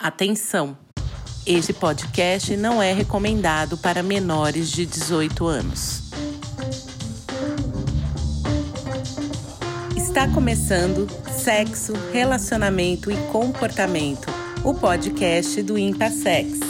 Atenção! Este podcast não é recomendado para menores de 18 anos. Está começando Sexo, Relacionamento e Comportamento, o podcast do Impassex.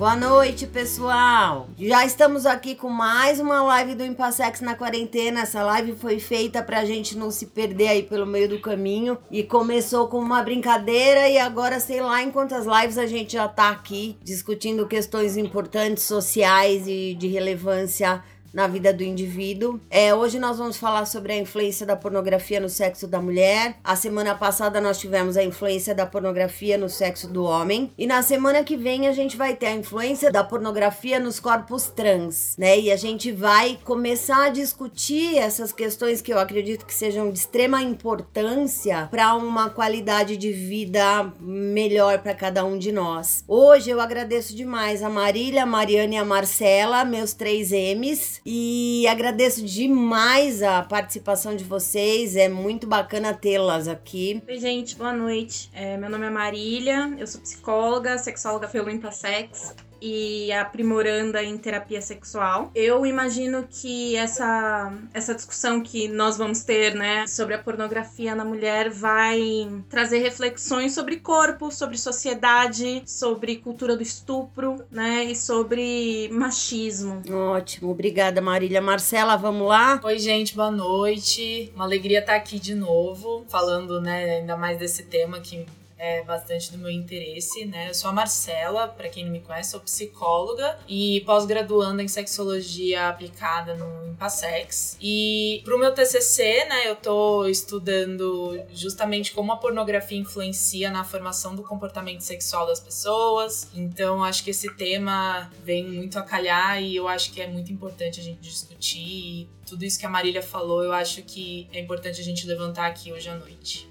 Boa noite, pessoal! Já estamos aqui com mais uma live do Impassex na quarentena. Essa live foi feita pra gente não se perder aí pelo meio do caminho. E começou com uma brincadeira e agora, sei lá em quantas lives a gente já tá aqui discutindo questões importantes, sociais e de relevância na vida do indivíduo. É, hoje nós vamos falar sobre a influência da pornografia no sexo da mulher. A semana passada nós tivemos a influência da pornografia no sexo do homem. E na semana que vem a gente vai ter a influência da pornografia nos corpos trans, né? E a gente vai começar a discutir essas questões que eu acredito que sejam de extrema importância para uma qualidade de vida melhor para cada um de nós. Hoje eu agradeço demais a Marília, a Mariana e a Marcela, meus três M's e agradeço demais a participação de vocês. É muito bacana tê-las aqui. Oi, gente, boa noite. É, meu nome é Marília, eu sou psicóloga, sexóloga pelo Impassex e aprimorando em terapia sexual. Eu imagino que essa, essa discussão que nós vamos ter, né, sobre a pornografia na mulher vai trazer reflexões sobre corpo, sobre sociedade, sobre cultura do estupro, né, e sobre machismo. Ótimo, obrigada Marília. Marcela, vamos lá? Oi, gente, boa noite. Uma alegria estar aqui de novo, falando, né, ainda mais desse tema que é bastante do meu interesse, né? Eu sou a Marcela, para quem não me conhece, sou psicóloga e pós-graduanda em sexologia aplicada no Impassex. E pro meu TCC, né, eu tô estudando justamente como a pornografia influencia na formação do comportamento sexual das pessoas. Então, acho que esse tema vem muito a calhar e eu acho que é muito importante a gente discutir. E tudo isso que a Marília falou, eu acho que é importante a gente levantar aqui hoje à noite.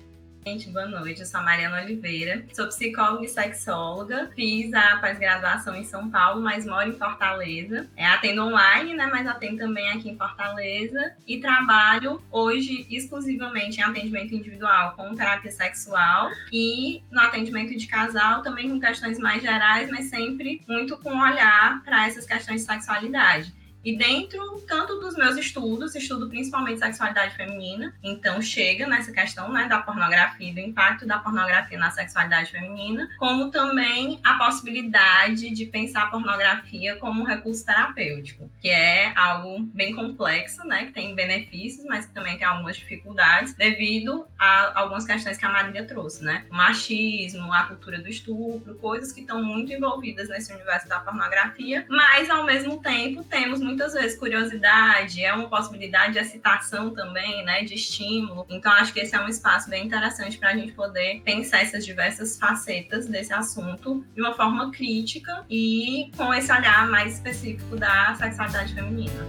Gente, boa noite. Eu sou a Mariana Oliveira, sou psicóloga e sexóloga. Fiz a pós-graduação em São Paulo, mas moro em Fortaleza. É, atendo online, né? Mas atendo também aqui em Fortaleza. E trabalho hoje exclusivamente em atendimento individual com terapia sexual e no atendimento de casal também com questões mais gerais, mas sempre muito com olhar para essas questões de sexualidade. E dentro tanto dos meus estudos, estudo principalmente sexualidade feminina, então chega nessa questão né, da pornografia, do impacto da pornografia na sexualidade feminina, como também a possibilidade de pensar a pornografia como um recurso terapêutico, que é algo bem complexo, né, que tem benefícios, mas que também tem algumas dificuldades devido a algumas questões que a Marília trouxe, né? O machismo, a cultura do estupro, coisas que estão muito envolvidas nesse universo da pornografia, mas ao mesmo tempo temos muitas vezes curiosidade, é uma possibilidade de excitação também, né, de estímulo. Então acho que esse é um espaço bem interessante para a gente poder pensar essas diversas facetas desse assunto de uma forma crítica e com esse olhar mais específico da sexualidade feminina.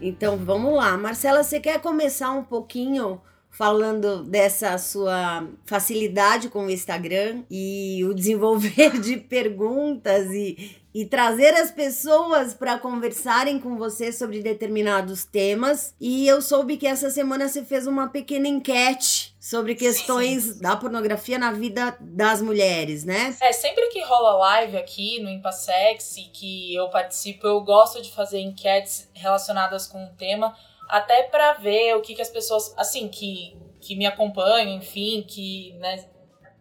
Então vamos lá. Marcela, você quer começar um pouquinho falando dessa sua facilidade com o Instagram e o desenvolver de perguntas e, e trazer as pessoas para conversarem com você sobre determinados temas. E eu soube que essa semana você fez uma pequena enquete sobre questões sim, da pornografia na vida das mulheres, né? É, sempre que rola live aqui no Impassex e que eu participo, eu gosto de fazer enquetes relacionadas com o tema até para ver o que, que as pessoas, assim, que, que me acompanham, enfim, que, né,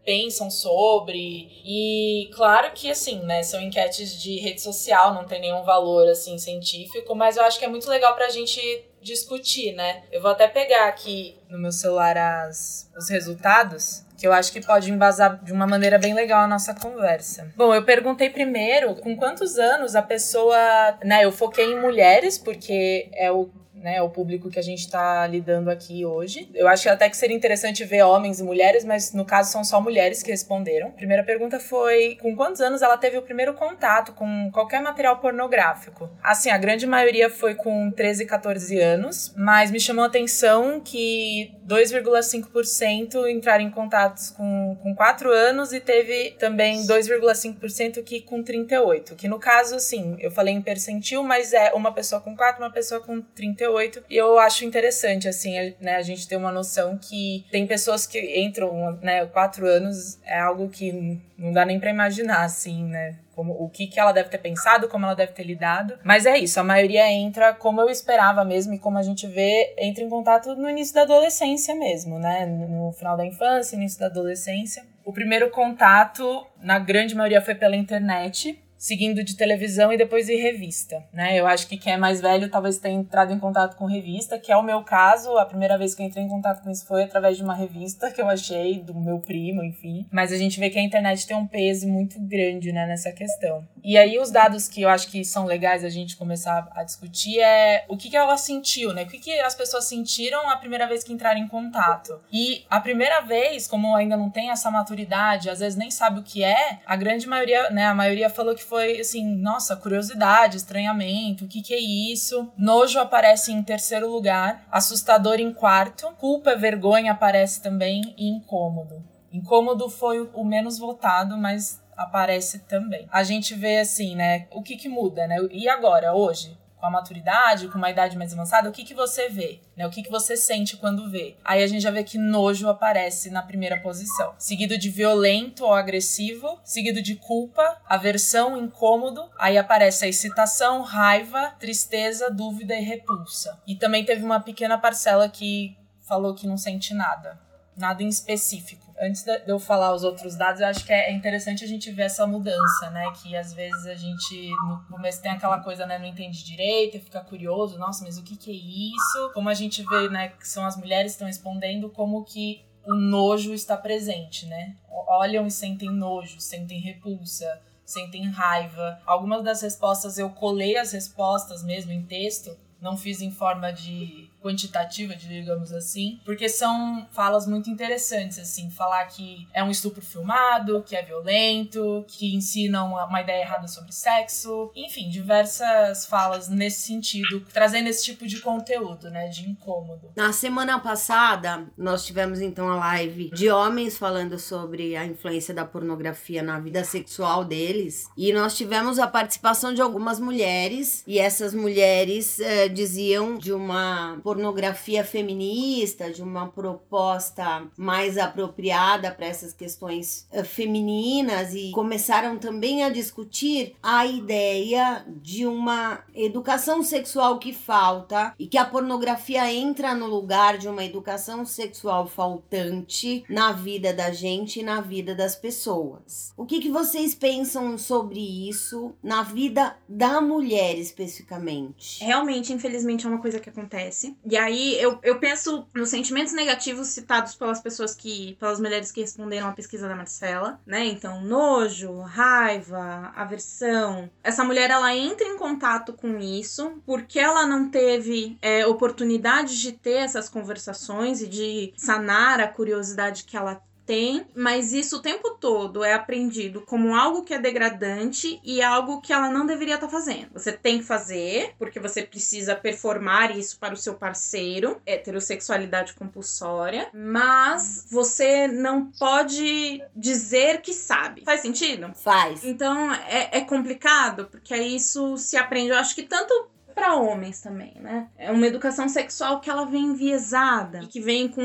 pensam sobre. E claro que assim, né, são enquetes de rede social, não tem nenhum valor assim científico, mas eu acho que é muito legal pra gente discutir, né? Eu vou até pegar aqui no meu celular as, os resultados que eu acho que pode embasar de uma maneira bem legal a nossa conversa. Bom, eu perguntei primeiro com quantos anos a pessoa, né, eu foquei em mulheres porque é o né, o público que a gente está lidando aqui hoje. Eu acho até que seria interessante ver homens e mulheres, mas no caso são só mulheres que responderam. A primeira pergunta foi: com quantos anos ela teve o primeiro contato com qualquer material pornográfico? Assim, a grande maioria foi com 13, 14 anos, mas me chamou a atenção que 2,5% entraram em contatos com, com 4 anos e teve também 2,5% que com 38. Que no caso, assim, eu falei em percentil, mas é uma pessoa com 4, uma pessoa com 38. E eu acho interessante, assim, né, a gente ter uma noção que tem pessoas que entram, né, 4 anos é algo que não dá nem para imaginar, assim, né? Como, o que, que ela deve ter pensado, como ela deve ter lidado. Mas é isso, a maioria entra como eu esperava mesmo, e como a gente vê, entra em contato no início da adolescência mesmo, né? No final da infância, início da adolescência. O primeiro contato, na grande maioria, foi pela internet seguindo de televisão e depois de revista, né? Eu acho que quem é mais velho talvez tenha entrado em contato com revista, que é o meu caso. A primeira vez que eu entrei em contato com isso foi através de uma revista que eu achei do meu primo, enfim. Mas a gente vê que a internet tem um peso muito grande, né, nessa questão. E aí os dados que eu acho que são legais a gente começar a discutir é o que que ela sentiu, né? O que que as pessoas sentiram a primeira vez que entraram em contato. E a primeira vez, como ainda não tem essa maturidade, às vezes nem sabe o que é, a grande maioria, né, a maioria falou que foi assim, nossa, curiosidade, estranhamento, o que que é isso? Nojo aparece em terceiro lugar, assustador em quarto, culpa, vergonha aparece também e incômodo. Incômodo foi o menos votado, mas aparece também. A gente vê assim, né? O que que muda, né? E agora, hoje? Com a maturidade, com uma idade mais avançada, o que, que você vê? Né? O que, que você sente quando vê? Aí a gente já vê que nojo aparece na primeira posição. Seguido de violento ou agressivo, seguido de culpa, aversão, incômodo. Aí aparece a excitação, raiva, tristeza, dúvida e repulsa. E também teve uma pequena parcela que falou que não sente nada. Nada em específico antes de eu falar os outros dados, eu acho que é interessante a gente ver essa mudança, né? Que às vezes a gente no começo tem aquela coisa, né? Não entende direito, e fica curioso, nossa, mas o que, que é isso? Como a gente vê, né? Que são as mulheres que estão respondendo, como que o nojo está presente, né? Olham e sentem nojo, sentem repulsa, sentem raiva. Algumas das respostas eu colei as respostas mesmo em texto, não fiz em forma de quantitativa, digamos assim, porque são falas muito interessantes, assim, falar que é um estupro filmado, que é violento, que ensinam uma ideia errada sobre sexo, enfim, diversas falas nesse sentido, trazendo esse tipo de conteúdo, né, de incômodo. Na semana passada, nós tivemos então a live de homens falando sobre a influência da pornografia na vida sexual deles, e nós tivemos a participação de algumas mulheres, e essas mulheres eh, diziam de uma pornografia feminista, de uma proposta mais apropriada para essas questões uh, femininas e começaram também a discutir a ideia de uma educação sexual que falta e que a pornografia entra no lugar de uma educação sexual faltante na vida da gente e na vida das pessoas. O que, que vocês pensam sobre isso na vida da mulher especificamente? Realmente, infelizmente, é uma coisa que acontece. E aí eu, eu penso nos sentimentos negativos citados pelas pessoas que. pelas mulheres que responderam à pesquisa da Marcela, né? Então, nojo, raiva, aversão. Essa mulher ela entra em contato com isso porque ela não teve é, oportunidade de ter essas conversações e de sanar a curiosidade que ela tem, mas isso o tempo todo é aprendido como algo que é degradante e algo que ela não deveria estar tá fazendo. Você tem que fazer, porque você precisa performar isso para o seu parceiro, heterossexualidade compulsória, mas você não pode dizer que sabe. Faz sentido? Faz. Então é, é complicado, porque aí isso se aprende. Eu acho que tanto para homens também, né? É uma educação sexual que ela vem enviesada e que vem com,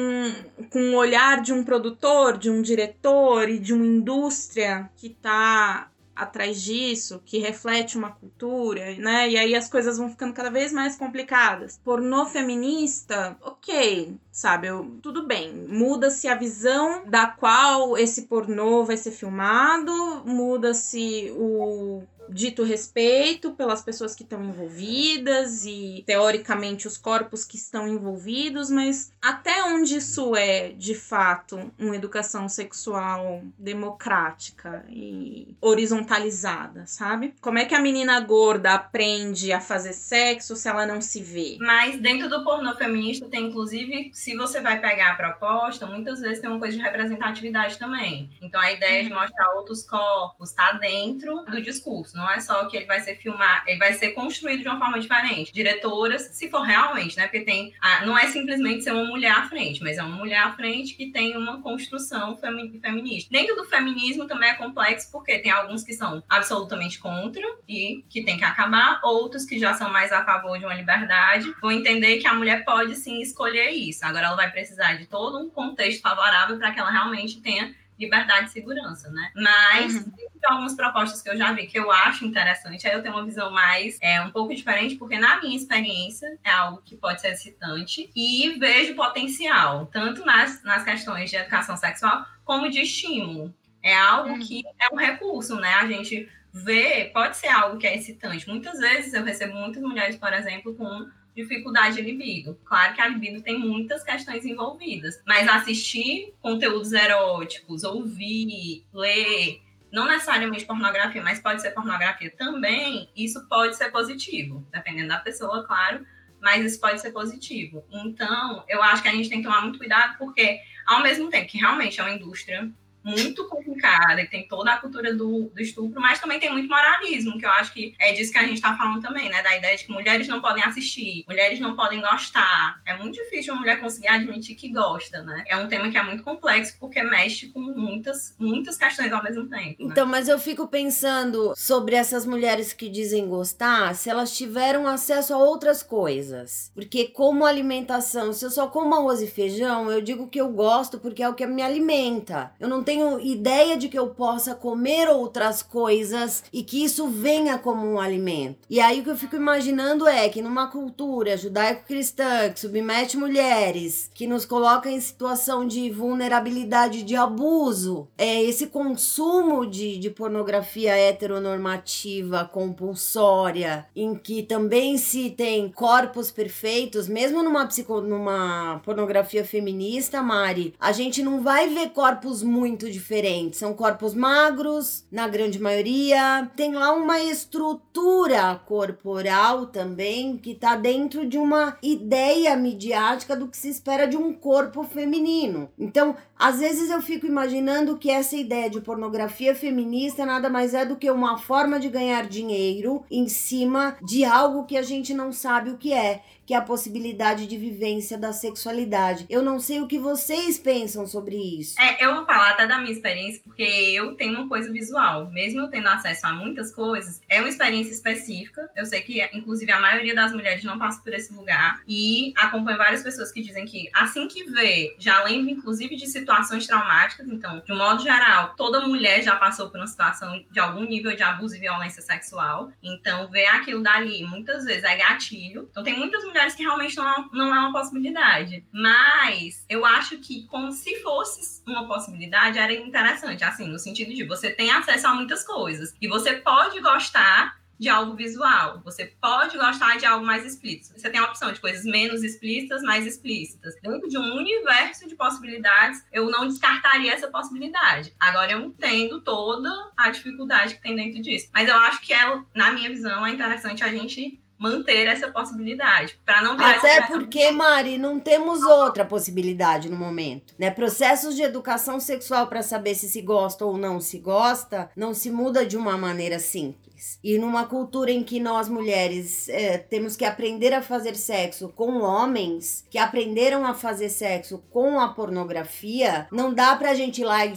com o olhar de um produtor, de um diretor e de uma indústria que tá atrás disso, que reflete uma cultura, né? E aí as coisas vão ficando cada vez mais complicadas. Pornô feminista, ok, sabe? Eu, tudo bem, muda-se a visão da qual esse pornô vai ser filmado, muda-se o dito respeito pelas pessoas que estão envolvidas e teoricamente os corpos que estão envolvidos, mas até onde isso é de fato uma educação sexual democrática e horizontalizada, sabe? Como é que a menina gorda aprende a fazer sexo se ela não se vê? Mas dentro do pornô feminista tem inclusive, se você vai pegar a proposta, muitas vezes tem uma coisa de representatividade também. Então a ideia de uhum. mostrar outros corpos está dentro do discurso não é só que ele vai ser filmar, ele vai ser construído de uma forma diferente. Diretoras, se for realmente, né? Porque tem. A, não é simplesmente ser uma mulher à frente, mas é uma mulher à frente que tem uma construção femi feminista. Dentro do feminismo também é complexo, porque tem alguns que são absolutamente contra e que tem que acabar, outros que já são mais a favor de uma liberdade, vão entender que a mulher pode sim escolher isso. Agora ela vai precisar de todo um contexto favorável para que ela realmente tenha liberdade e segurança, né? Mas uhum. tem algumas propostas que eu já vi que eu acho interessante, aí eu tenho uma visão mais, é, um pouco diferente, porque na minha experiência é algo que pode ser excitante e vejo potencial, tanto nas, nas questões de educação sexual como de estímulo. É algo uhum. que é um recurso, né? A gente vê, pode ser algo que é excitante. Muitas vezes eu recebo muitas mulheres, por exemplo, com dificuldade de libido. Claro que a libido tem muitas questões envolvidas, mas assistir conteúdos eróticos, ouvir, ler, não necessariamente pornografia, mas pode ser pornografia também, isso pode ser positivo, dependendo da pessoa, claro, mas isso pode ser positivo. Então, eu acho que a gente tem que tomar muito cuidado, porque ao mesmo tempo que realmente é uma indústria muito complicada, e tem toda a cultura do, do estupro, mas também tem muito moralismo, que eu acho que é disso que a gente está falando também, né? Da ideia de que mulheres não podem assistir, mulheres não podem gostar. É muito difícil uma mulher conseguir admitir que gosta, né? É um tema que é muito complexo porque mexe com muitas, muitas questões ao mesmo tempo. Né? Então, mas eu fico pensando sobre essas mulheres que dizem gostar, se elas tiveram acesso a outras coisas. Porque como alimentação, se eu só como arroz e feijão, eu digo que eu gosto porque é o que me alimenta. Eu não tenho tenho ideia de que eu possa comer outras coisas e que isso venha como um alimento. E aí o que eu fico imaginando é que numa cultura judaico-cristã que submete mulheres, que nos coloca em situação de vulnerabilidade, de abuso, é esse consumo de, de pornografia heteronormativa, compulsória, em que também se tem corpos perfeitos, mesmo numa, psico, numa pornografia feminista, Mari, a gente não vai ver corpos muito muito diferentes. São corpos magros, na grande maioria. Tem lá uma estrutura corporal também que tá dentro de uma ideia midiática do que se espera de um corpo feminino. Então, às vezes eu fico imaginando que essa ideia de pornografia feminista nada mais é do que uma forma de ganhar dinheiro em cima de algo que a gente não sabe o que é que é a possibilidade de vivência da sexualidade. Eu não sei o que vocês pensam sobre isso. É, eu vou falar até da minha experiência, porque eu tenho uma coisa visual. Mesmo eu tendo acesso a muitas coisas, é uma experiência específica. Eu sei que, inclusive, a maioria das mulheres não passa por esse lugar. E acompanho várias pessoas que dizem que, assim que vê, já lembra, inclusive, de situações traumáticas. Então, de um modo geral, toda mulher já passou por uma situação de algum nível de abuso e violência sexual. Então, ver aquilo dali, muitas vezes, é gatilho. Então, tem muitas mulheres mulheres que realmente não, não é uma possibilidade. Mas eu acho que como se fosse uma possibilidade, era interessante, assim, no sentido de você tem acesso a muitas coisas. E você pode gostar de algo visual. Você pode gostar de algo mais explícito. Você tem a opção de coisas menos explícitas, mais explícitas. Dentro de um universo de possibilidades, eu não descartaria essa possibilidade. Agora eu entendo toda a dificuldade que tem dentro disso. Mas eu acho que é, na minha visão, é interessante a gente manter essa possibilidade, para não Até porque, Mari, não temos outra possibilidade no momento, né? Processos de educação sexual para saber se se gosta ou não se gosta, não se muda de uma maneira simples. E numa cultura em que nós mulheres é, temos que aprender a fazer sexo com homens que aprenderam a fazer sexo com a pornografia, não dá pra gente ir lá e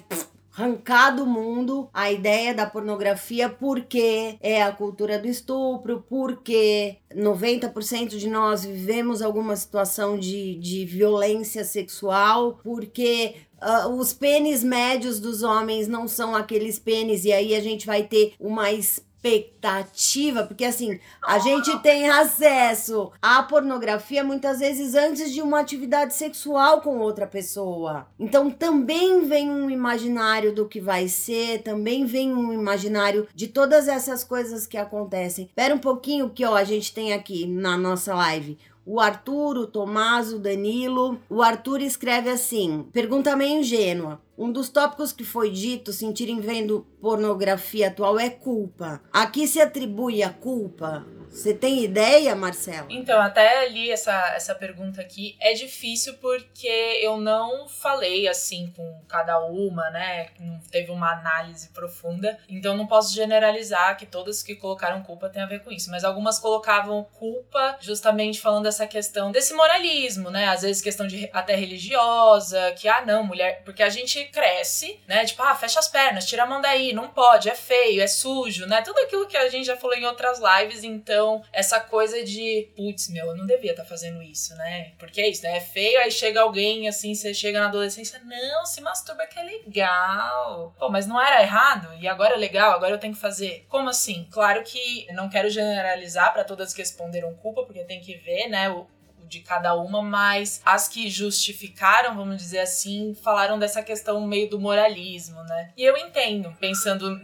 arrancar do mundo a ideia da pornografia porque é a cultura do estupro, porque 90% de nós vivemos alguma situação de, de violência sexual, porque Uh, os pênis médios dos homens não são aqueles pênis, e aí a gente vai ter uma expectativa, porque assim, a gente tem acesso à pornografia muitas vezes antes de uma atividade sexual com outra pessoa. Então também vem um imaginário do que vai ser, também vem um imaginário de todas essas coisas que acontecem. Espera um pouquinho que ó, a gente tem aqui na nossa live o Arthur, o Tomás, o Danilo. O Arthur escreve assim: pergunta meio ingênua. Um dos tópicos que foi dito, sentirem vendo pornografia atual, é culpa. Aqui se atribui a culpa você tem ideia, Marcela? Então, até li essa, essa pergunta aqui. É difícil porque eu não falei assim com cada uma, né? Não teve uma análise profunda. Então, não posso generalizar que todas que colocaram culpa têm a ver com isso. Mas algumas colocavam culpa justamente falando dessa questão desse moralismo, né? Às vezes questão de até religiosa, que, ah, não, mulher. Porque a gente cresce, né? Tipo, ah, fecha as pernas, tira a mão daí, não pode, é feio, é sujo, né? Tudo aquilo que a gente já falou em outras lives, então essa coisa de, putz, meu, eu não devia estar tá fazendo isso, né? Porque é isso, né? É feio, aí chega alguém assim, você chega na adolescência, não, se masturba que é legal. Pô, mas não era errado e agora é legal, agora eu tenho que fazer. Como assim? Claro que não quero generalizar para todas que responderam culpa, porque tem que ver, né, o, de cada uma, mas as que justificaram, vamos dizer assim, falaram dessa questão meio do moralismo, né? E eu entendo, pensando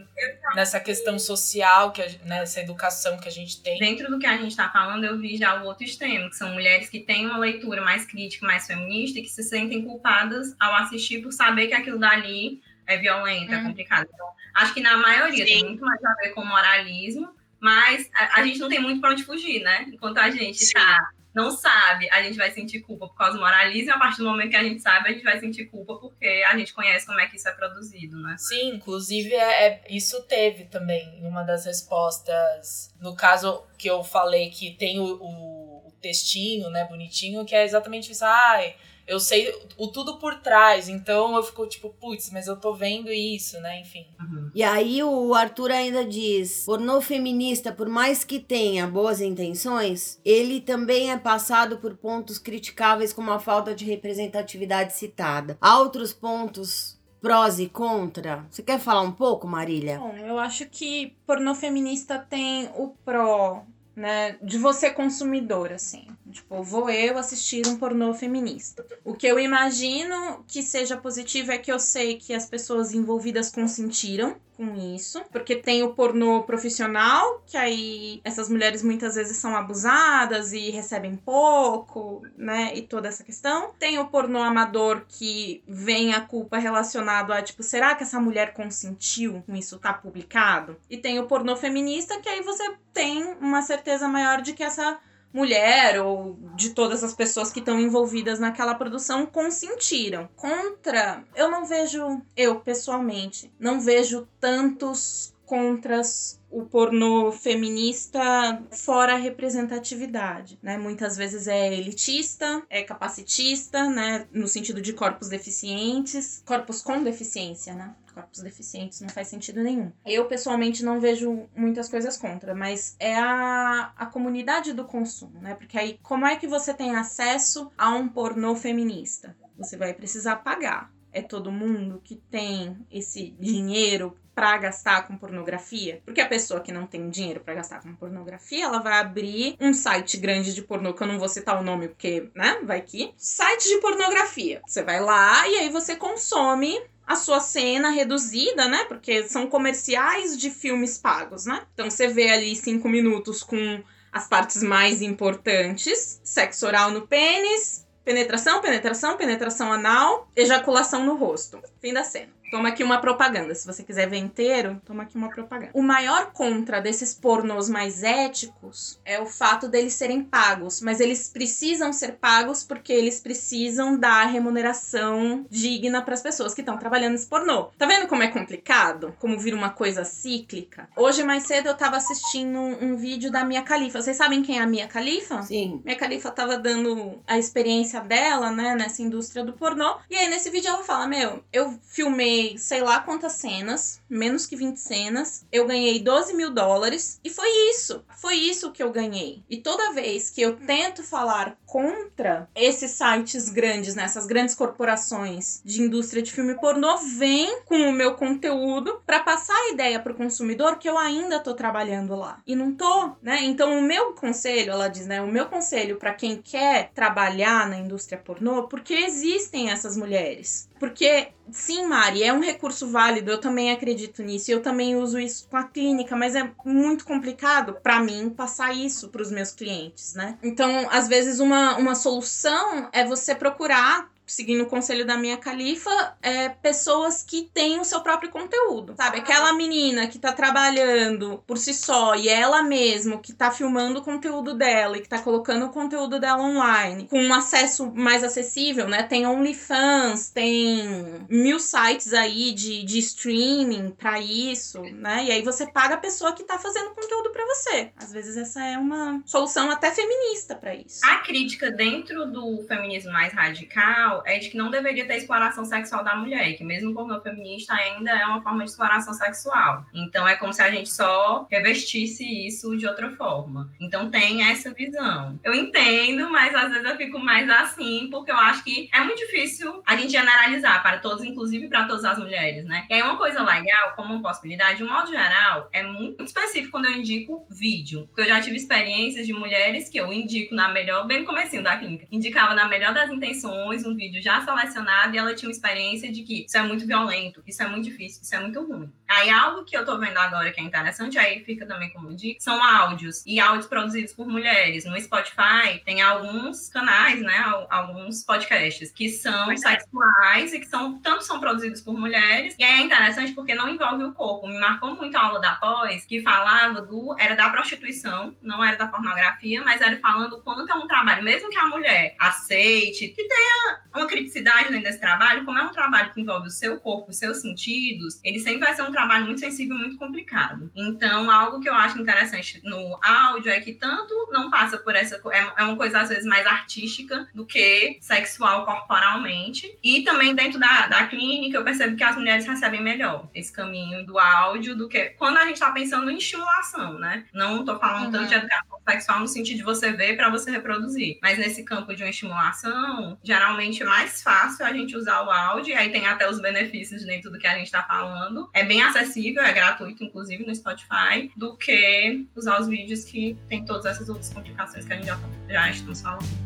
nessa questão social, que nessa né, educação que a gente tem. Dentro do que a gente está falando, eu vi já o outro extremo, que são mulheres que têm uma leitura mais crítica, mais feminista e que se sentem culpadas ao assistir por saber que aquilo dali é violento, é hum. complicado. Então, acho que na maioria Sim. tem muito mais a ver com moralismo, mas a, a gente não tem muito para onde fugir, né? Enquanto a gente está não sabe, a gente vai sentir culpa por causa do moralismo, e a partir do momento que a gente sabe, a gente vai sentir culpa porque a gente conhece como é que isso é produzido, né? Sim, inclusive é, é isso teve também em uma das respostas, no caso que eu falei que tem o, o, o textinho, né, bonitinho, que é exatamente isso, ai... Ah, eu sei o tudo por trás, então eu fico tipo, putz, mas eu tô vendo isso, né? Enfim. Uhum. E aí o Arthur ainda diz: pornô feminista, por mais que tenha boas intenções, ele também é passado por pontos criticáveis como a falta de representatividade citada. Há outros pontos prós e contra? Você quer falar um pouco, Marília? Bom, eu acho que pornô feminista tem o pró né, de você consumidor, assim. Tipo, vou eu assistir um pornô feminista. O que eu imagino que seja positivo é que eu sei que as pessoas envolvidas consentiram com isso, porque tem o pornô profissional, que aí essas mulheres muitas vezes são abusadas e recebem pouco, né? E toda essa questão. Tem o pornô amador que vem a culpa relacionado a tipo, será que essa mulher consentiu com isso tá publicado? E tem o pornô feminista que aí você tem uma certeza maior de que essa mulher ou de todas as pessoas que estão envolvidas naquela produção consentiram. Contra, eu não vejo, eu pessoalmente, não vejo tantos contras o pornô feminista fora a representatividade, né? Muitas vezes é elitista, é capacitista, né? No sentido de corpos deficientes, corpos com deficiência, né? corpos deficientes não faz sentido nenhum. Eu, pessoalmente, não vejo muitas coisas contra, mas é a, a comunidade do consumo, né? Porque aí, como é que você tem acesso a um pornô feminista? Você vai precisar pagar. É todo mundo que tem esse dinheiro para gastar com pornografia? Porque a pessoa que não tem dinheiro para gastar com pornografia, ela vai abrir um site grande de pornô, que eu não vou citar o nome porque, né, vai que. Site de pornografia. Você vai lá e aí você consome a sua cena reduzida, né? Porque são comerciais de filmes pagos, né? Então você vê ali cinco minutos com as partes mais importantes: sexo oral no pênis, penetração, penetração, penetração anal, ejaculação no rosto. Fim da cena. Toma aqui uma propaganda. Se você quiser ver inteiro, toma aqui uma propaganda. O maior contra desses pornôs mais éticos é o fato deles serem pagos, mas eles precisam ser pagos porque eles precisam dar remuneração digna para as pessoas que estão trabalhando nesse pornô. Tá vendo como é complicado? Como vira uma coisa cíclica? Hoje mais cedo eu tava assistindo um, vídeo da Mia Khalifa. Vocês sabem quem é a Mia Khalifa? Sim. Mia Khalifa tava dando a experiência dela, né, nessa indústria do pornô. E aí nesse vídeo ela fala: "Meu, eu filmei filmei sei lá quantas cenas, menos que 20 cenas. Eu ganhei 12 mil dólares. E foi isso. Foi isso que eu ganhei. E toda vez que eu tento falar contra esses sites grandes, nessas né, grandes corporações de indústria de filme pornô, vem com o meu conteúdo para passar a ideia pro consumidor que eu ainda tô trabalhando lá. E não tô, né? Então o meu conselho, ela diz, né? O meu conselho para quem quer trabalhar na indústria pornô, porque existem essas mulheres. Porque, sim, Mari, é um recurso válido, eu também acredito nisso, eu também uso isso com a clínica, mas é muito complicado para mim passar isso para os meus clientes, né? Então, às vezes, uma, uma solução é você procurar seguindo o conselho da minha califa, é, pessoas que têm o seu próprio conteúdo, sabe? Aquela menina que tá trabalhando por si só e ela mesma que tá filmando o conteúdo dela e que tá colocando o conteúdo dela online com um acesso mais acessível, né? Tem OnlyFans, tem mil sites aí de, de streaming para isso, né? E aí você paga a pessoa que tá fazendo conteúdo para você. Às vezes essa é uma solução até feminista para isso. A crítica dentro do feminismo mais radical é de que não deveria ter exploração sexual da mulher, que mesmo o pornô feminista ainda é uma forma de exploração sexual. Então é como se a gente só revestisse isso de outra forma. Então tem essa visão. Eu entendo, mas às vezes eu fico mais assim, porque eu acho que é muito difícil a gente generalizar para todos, inclusive para todas as mulheres, né? E aí uma coisa legal, como uma possibilidade, de um modo geral, é muito específico quando eu indico vídeo. Porque eu já tive experiências de mulheres que eu indico na melhor, bem no comecinho da clínica, indicava na melhor das intenções um vídeo vídeo já selecionado e ela tinha uma experiência de que isso é muito violento, isso é muito difícil, isso é muito ruim. Aí algo que eu tô vendo agora que é interessante, aí fica também como dica, são áudios e áudios produzidos por mulheres. No Spotify tem alguns canais, né, alguns podcasts que são sexuais e que são tanto são produzidos por mulheres. E aí é interessante porque não envolve o corpo. Me marcou muito a aula da pós que falava do era da prostituição, não era da pornografia, mas era falando quanto é um trabalho, mesmo que a mulher aceite, que tenha uma criticidade dentro desse trabalho, como é um trabalho que envolve o seu corpo, os seus sentidos, ele sempre vai ser um trabalho muito sensível, muito complicado. Então, algo que eu acho interessante no áudio é que tanto não passa por essa é, é uma coisa às vezes mais artística do que sexual corporalmente, e também dentro da, da clínica eu percebo que as mulheres recebem melhor esse caminho do áudio do que quando a gente está pensando em estimulação, né? Não estou falando uhum. tanto de educação sexual no sentido de você ver para você reproduzir, mas nesse campo de uma estimulação, geralmente é mais fácil a gente usar o áudio, e aí tem até os benefícios dentro do que a gente está falando. É bem acessível, é gratuito, inclusive, no Spotify, do que usar os vídeos que tem todas essas outras complicações que a gente já, já estamos falando.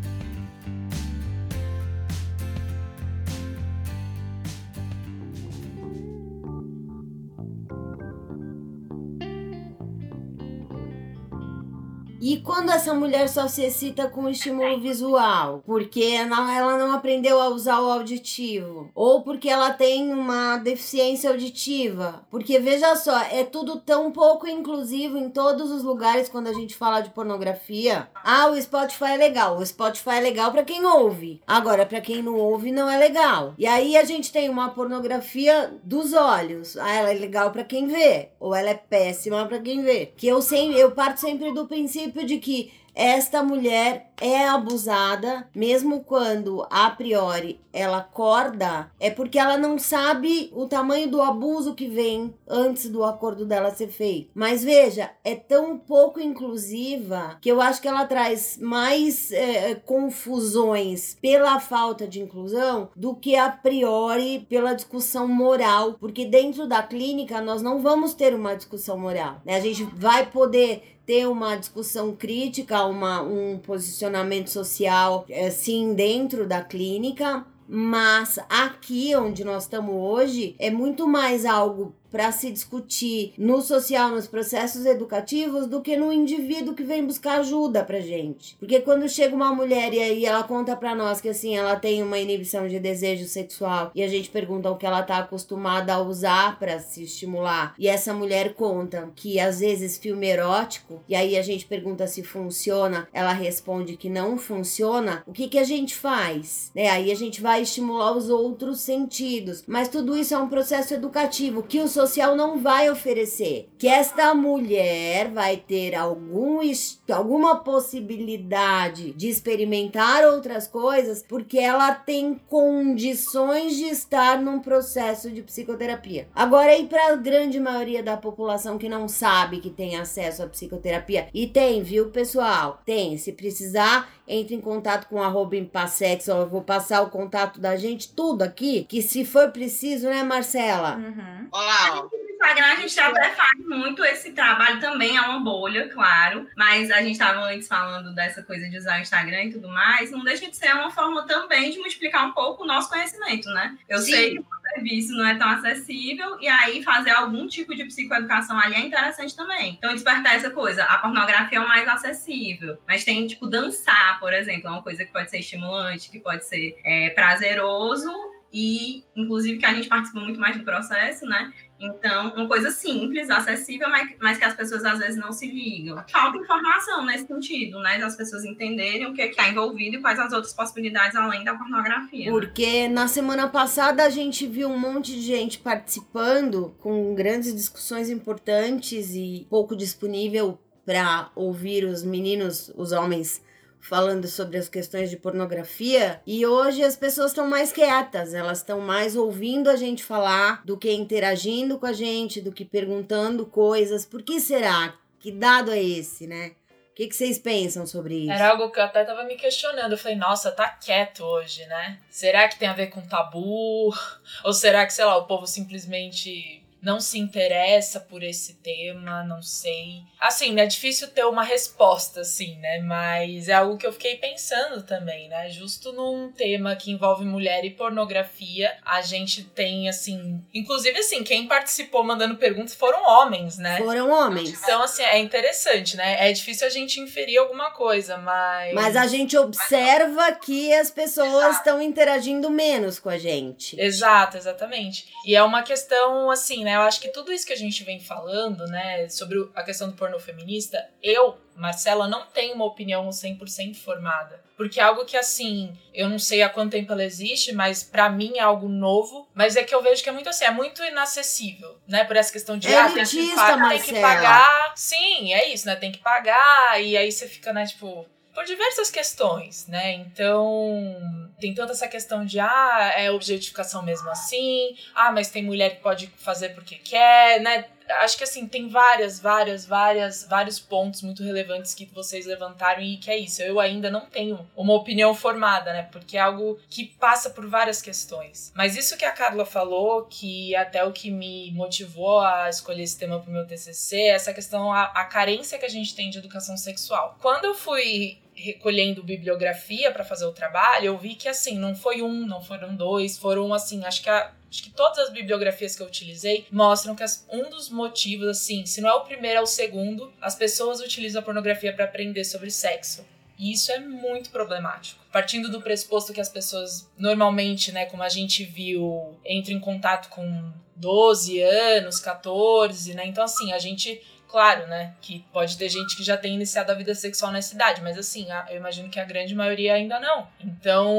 E quando essa mulher só se excita com estímulo visual? Porque ela não aprendeu a usar o auditivo? Ou porque ela tem uma deficiência auditiva? Porque veja só, é tudo tão pouco inclusivo em todos os lugares quando a gente fala de pornografia. Ah, o Spotify é legal. O Spotify é legal para quem ouve. Agora, para quem não ouve, não é legal. E aí a gente tem uma pornografia dos olhos. Ah, ela é legal para quem vê. Ou ela é péssima para quem vê. Que eu sempre, eu parto sempre do princípio princípio de que esta mulher é abusada, mesmo quando a priori ela acorda, é porque ela não sabe o tamanho do abuso que vem antes do acordo dela ser feito. Mas veja, é tão pouco inclusiva que eu acho que ela traz mais é, confusões pela falta de inclusão do que a priori pela discussão moral, porque dentro da clínica nós não vamos ter uma discussão moral, né? A gente vai poder ter uma discussão crítica, uma, um posicionamento social, assim, dentro da clínica, mas aqui onde nós estamos hoje é muito mais algo para se discutir no social, nos processos educativos, do que no indivíduo que vem buscar ajuda pra gente. Porque quando chega uma mulher e aí ela conta pra nós que assim, ela tem uma inibição de desejo sexual e a gente pergunta o que ela tá acostumada a usar para se estimular, e essa mulher conta que às vezes filme erótico, e aí a gente pergunta se funciona, ela responde que não funciona, o que que a gente faz? É, aí a gente vai estimular os outros sentidos. Mas tudo isso é um processo educativo que os social não vai oferecer. Que esta mulher vai ter algum, alguma possibilidade de experimentar outras coisas porque ela tem condições de estar num processo de psicoterapia. Agora, e para a grande maioria da população que não sabe que tem acesso à psicoterapia? E tem, viu, pessoal? Tem. Se precisar, entre em contato com arroba Impassex, eu vou passar o contato da gente, tudo aqui, que se for preciso, né, Marcela? Uhum. Olá. No Instagram a gente até faz muito esse trabalho também, é uma bolha, claro. Mas a gente estava antes falando dessa coisa de usar o Instagram e tudo mais. Não deixa de ser uma forma também de multiplicar um pouco o nosso conhecimento, né? Eu Sim. sei que o serviço não é tão acessível, e aí fazer algum tipo de psicoeducação ali é interessante também. Então, despertar essa coisa. A pornografia é o mais acessível. Mas tem, tipo, dançar, por exemplo, é uma coisa que pode ser estimulante, que pode ser é, prazeroso e, inclusive, que a gente participa muito mais do processo, né? Então, uma coisa simples, acessível, mas, que as pessoas às vezes não se ligam. Falta informação nesse sentido, né? Das pessoas entenderem o que é está envolvido e quais as outras possibilidades além da pornografia. Porque na semana passada a gente viu um monte de gente participando com grandes discussões importantes e pouco disponível para ouvir os meninos, os homens falando sobre as questões de pornografia e hoje as pessoas estão mais quietas, elas estão mais ouvindo a gente falar do que interagindo com a gente, do que perguntando coisas. Por que será? Que dado é esse, né? O que, que vocês pensam sobre isso? Era algo que eu até tava me questionando. Eu falei, nossa, tá quieto hoje, né? Será que tem a ver com tabu? Ou será que, sei lá, o povo simplesmente não se interessa por esse tema, não sei. Assim, é difícil ter uma resposta, assim, né? Mas é algo que eu fiquei pensando também, né? Justo num tema que envolve mulher e pornografia, a gente tem, assim. Inclusive, assim, quem participou mandando perguntas foram homens, né? Foram homens. Então, assim, é interessante, né? É difícil a gente inferir alguma coisa, mas. Mas a gente observa que as pessoas estão interagindo menos com a gente. Exato, exatamente. E é uma questão, assim, né? Eu acho que tudo isso que a gente vem falando, né, sobre a questão do pornô feminista, eu, Marcela, não tenho uma opinião 100% formada. Porque é algo que, assim, eu não sei há quanto tempo ela existe, mas para mim é algo novo. Mas é que eu vejo que é muito assim, é muito inacessível, né? Por essa questão de, é ah, tem que, pagar, tem que pagar. Sim, é isso, né? Tem que pagar. E aí você fica, né, tipo por diversas questões, né? Então, tem toda essa questão de ah, é objetificação mesmo assim, ah, mas tem mulher que pode fazer porque quer, né? acho que assim, tem várias, várias, várias, vários pontos muito relevantes que vocês levantaram e que é isso. Eu ainda não tenho uma opinião formada, né? Porque é algo que passa por várias questões. Mas isso que a Carla falou, que até o que me motivou a escolher esse tema pro meu TCC, é essa questão, a, a carência que a gente tem de educação sexual. Quando eu fui recolhendo bibliografia para fazer o trabalho, eu vi que assim, não foi um, não foram dois, foram assim, acho que a, acho que todas as bibliografias que eu utilizei mostram que as, um dos motivos, assim, se não é o primeiro, é o segundo, as pessoas utilizam a pornografia para aprender sobre sexo. E isso é muito problemático. Partindo do pressuposto que as pessoas normalmente, né, como a gente viu, entram em contato com 12 anos, 14, né? Então, assim, a gente Claro, né? Que pode ter gente que já tem iniciado a vida sexual nessa idade, mas assim, eu imagino que a grande maioria ainda não. Então,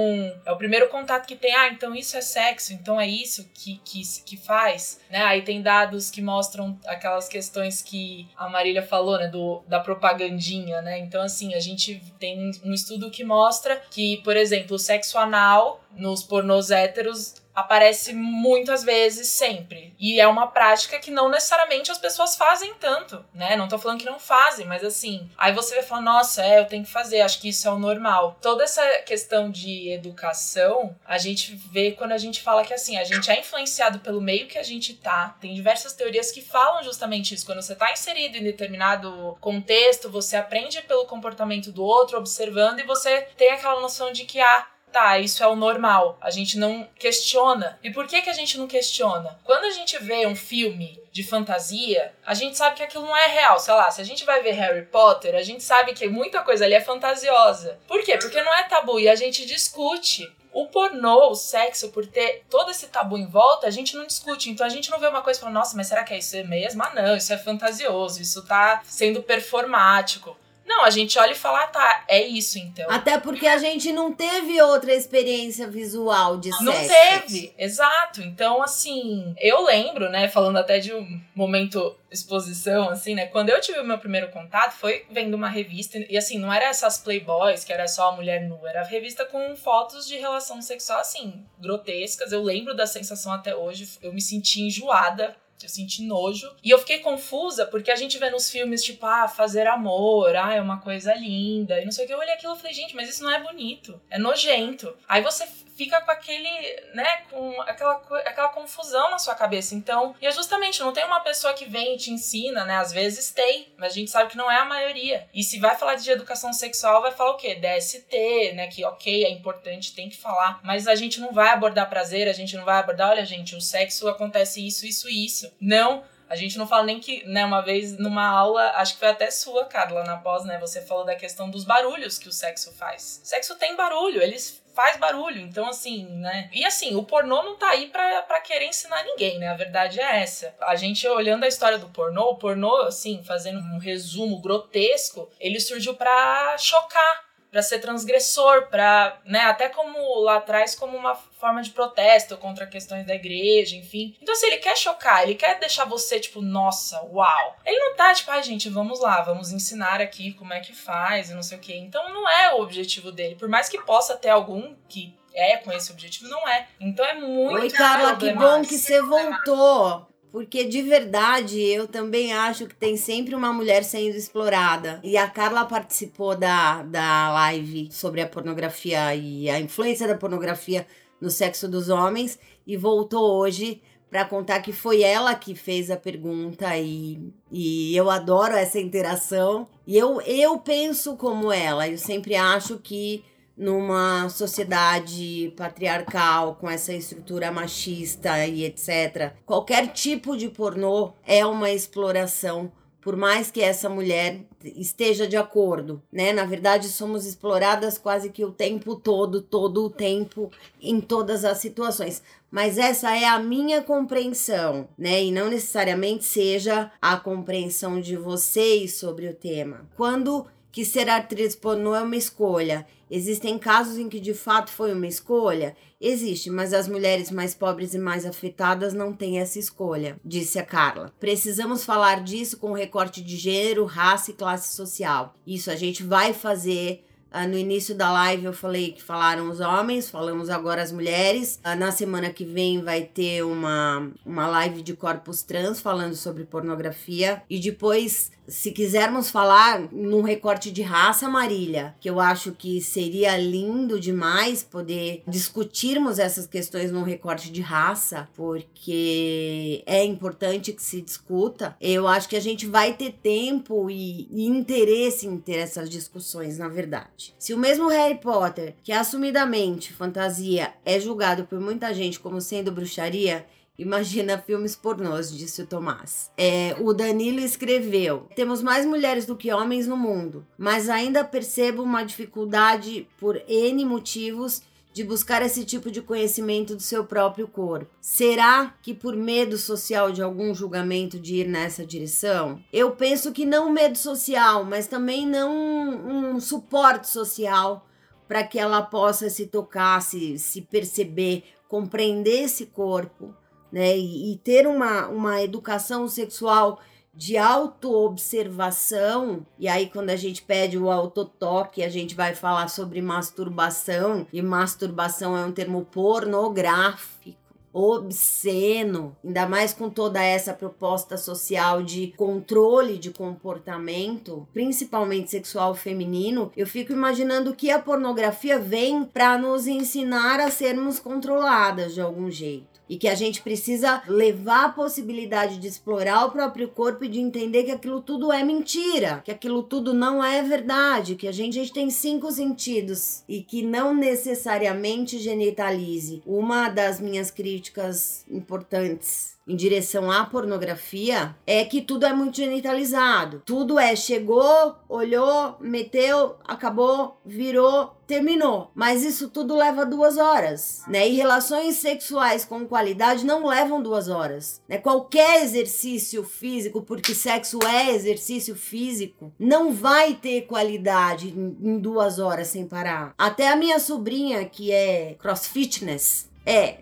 é o primeiro contato que tem, ah, então isso é sexo, então é isso que, que, que faz, né? Aí tem dados que mostram aquelas questões que a Marília falou, né? Do, da propagandinha, né? Então, assim, a gente tem um estudo que mostra que, por exemplo, o sexo anal nos pornôs héteros aparece muitas vezes, sempre. E é uma prática que não necessariamente as pessoas fazem tanto, né? Não tô falando que não fazem, mas assim, aí você vai falar, nossa, é, eu tenho que fazer, acho que isso é o normal. Toda essa questão de educação, a gente vê quando a gente fala que assim, a gente é influenciado pelo meio que a gente tá. Tem diversas teorias que falam justamente isso. Quando você tá inserido em determinado contexto, você aprende pelo comportamento do outro, observando, e você tem aquela noção de que, ah, tá, isso é o normal. A gente não questiona. E por que, que a gente não questiona? Quando a gente vê um filme de fantasia, a gente sabe que aquilo não é real. Sei lá, se a gente vai ver Harry Potter, a gente sabe que muita coisa ali é fantasiosa. Por quê? Porque não é tabu e a gente discute. O pornô, o sexo, por ter todo esse tabu em volta, a gente não discute. Então a gente não vê uma coisa e fala, nossa, mas será que é isso mesmo? Ah, não, isso é fantasioso, isso tá sendo performático. Não, a gente olha e fala, ah, tá, é isso então. Até porque a gente não teve outra experiência visual de sexo. Não teve, exato. Então, assim, eu lembro, né, falando até de um momento exposição, assim, né? Quando eu tive o meu primeiro contato, foi vendo uma revista, e assim, não era essas Playboys, que era só a mulher nua, era revista com fotos de relação sexual, assim, grotescas. Eu lembro da sensação até hoje, eu me senti enjoada eu senti nojo. E eu fiquei confusa porque a gente vê nos filmes, tipo, ah, fazer amor, ah, é uma coisa linda. E não sei o que. Eu olhei aquilo e falei, gente, mas isso não é bonito. É nojento. Aí você fica com aquele, né, com aquela, aquela confusão na sua cabeça. Então, e é justamente, não tem uma pessoa que vem e te ensina, né? Às vezes tem, mas a gente sabe que não é a maioria. E se vai falar de educação sexual, vai falar o quê? DST, né? Que ok, é importante, tem que falar. Mas a gente não vai abordar prazer, a gente não vai abordar, olha, gente, o sexo acontece isso, isso, isso. Não. A gente não fala nem que, né, uma vez numa aula, acho que foi até sua, Carla, na pós, né, você falou da questão dos barulhos que o sexo faz. Sexo tem barulho, eles faz barulho. Então, assim, né? E assim, o pornô não tá aí pra, pra querer ensinar ninguém, né? A verdade é essa. A gente olhando a história do pornô, o pornô, assim, fazendo um resumo grotesco, ele surgiu pra chocar para ser transgressor, para, né, até como lá atrás como uma forma de protesto contra questões da igreja, enfim. Então se assim, ele quer chocar, ele quer deixar você tipo, nossa, uau. Ele não tá tipo, ai gente, vamos lá, vamos ensinar aqui como é que faz e não sei o quê. Então não é o objetivo dele, por mais que possa ter algum que é com esse objetivo, não é. Então é muito Oi, Carla, que bom que você voltou. Porque de verdade eu também acho que tem sempre uma mulher sendo explorada. E a Carla participou da, da live sobre a pornografia e a influência da pornografia no sexo dos homens e voltou hoje para contar que foi ela que fez a pergunta e, e eu adoro essa interação. E eu, eu penso como ela, eu sempre acho que numa sociedade patriarcal com essa estrutura machista e etc. Qualquer tipo de pornô é uma exploração, por mais que essa mulher esteja de acordo, né? Na verdade, somos exploradas quase que o tempo todo, todo o tempo, em todas as situações. Mas essa é a minha compreensão, né? E não necessariamente seja a compreensão de vocês sobre o tema. Quando que ser atriz pornô é uma escolha. Existem casos em que de fato foi uma escolha? Existe, mas as mulheres mais pobres e mais afetadas não têm essa escolha, disse a Carla. Precisamos falar disso com recorte de gênero, raça e classe social. Isso a gente vai fazer no início da live eu falei que falaram os homens, falamos agora as mulheres. Uh, na semana que vem vai ter uma, uma live de corpos trans falando sobre pornografia. E depois se quisermos falar num recorte de raça, Marília, que eu acho que seria lindo demais poder discutirmos essas questões num recorte de raça, porque é importante que se discuta. Eu acho que a gente vai ter tempo e, e interesse em ter essas discussões, na verdade. Se o mesmo Harry Potter, que assumidamente fantasia, é julgado por muita gente como sendo bruxaria, Imagina filmes pornôs, disse o Tomás. É, o Danilo escreveu: Temos mais mulheres do que homens no mundo, mas ainda percebo uma dificuldade por N motivos de buscar esse tipo de conhecimento do seu próprio corpo. Será que por medo social de algum julgamento de ir nessa direção? Eu penso que não medo social, mas também não um, suporte social para que ela possa se tocar, se, se perceber, compreender esse corpo né? E, e ter uma, uma educação sexual de autoobservação, e aí quando a gente pede o autotoque, a gente vai falar sobre masturbação, e masturbação é um termo pornográfico obsceno, ainda mais com toda essa proposta social de controle de comportamento, principalmente sexual feminino, eu fico imaginando que a pornografia vem para nos ensinar a sermos controladas de algum jeito e que a gente precisa levar a possibilidade de explorar o próprio corpo e de entender que aquilo tudo é mentira, que aquilo tudo não é verdade, que a gente, a gente tem cinco sentidos e que não necessariamente genitalize. Uma das minhas críticas importantes em direção à pornografia é que tudo é muito genitalizado. Tudo é chegou, olhou, meteu, acabou, virou, terminou. Mas isso tudo leva duas horas, né? E relações sexuais com qualidade não levam duas horas, né? Qualquer exercício físico, porque sexo é exercício físico, não vai ter qualidade em, duas horas sem parar. Até a minha sobrinha, que é crossfitness, é,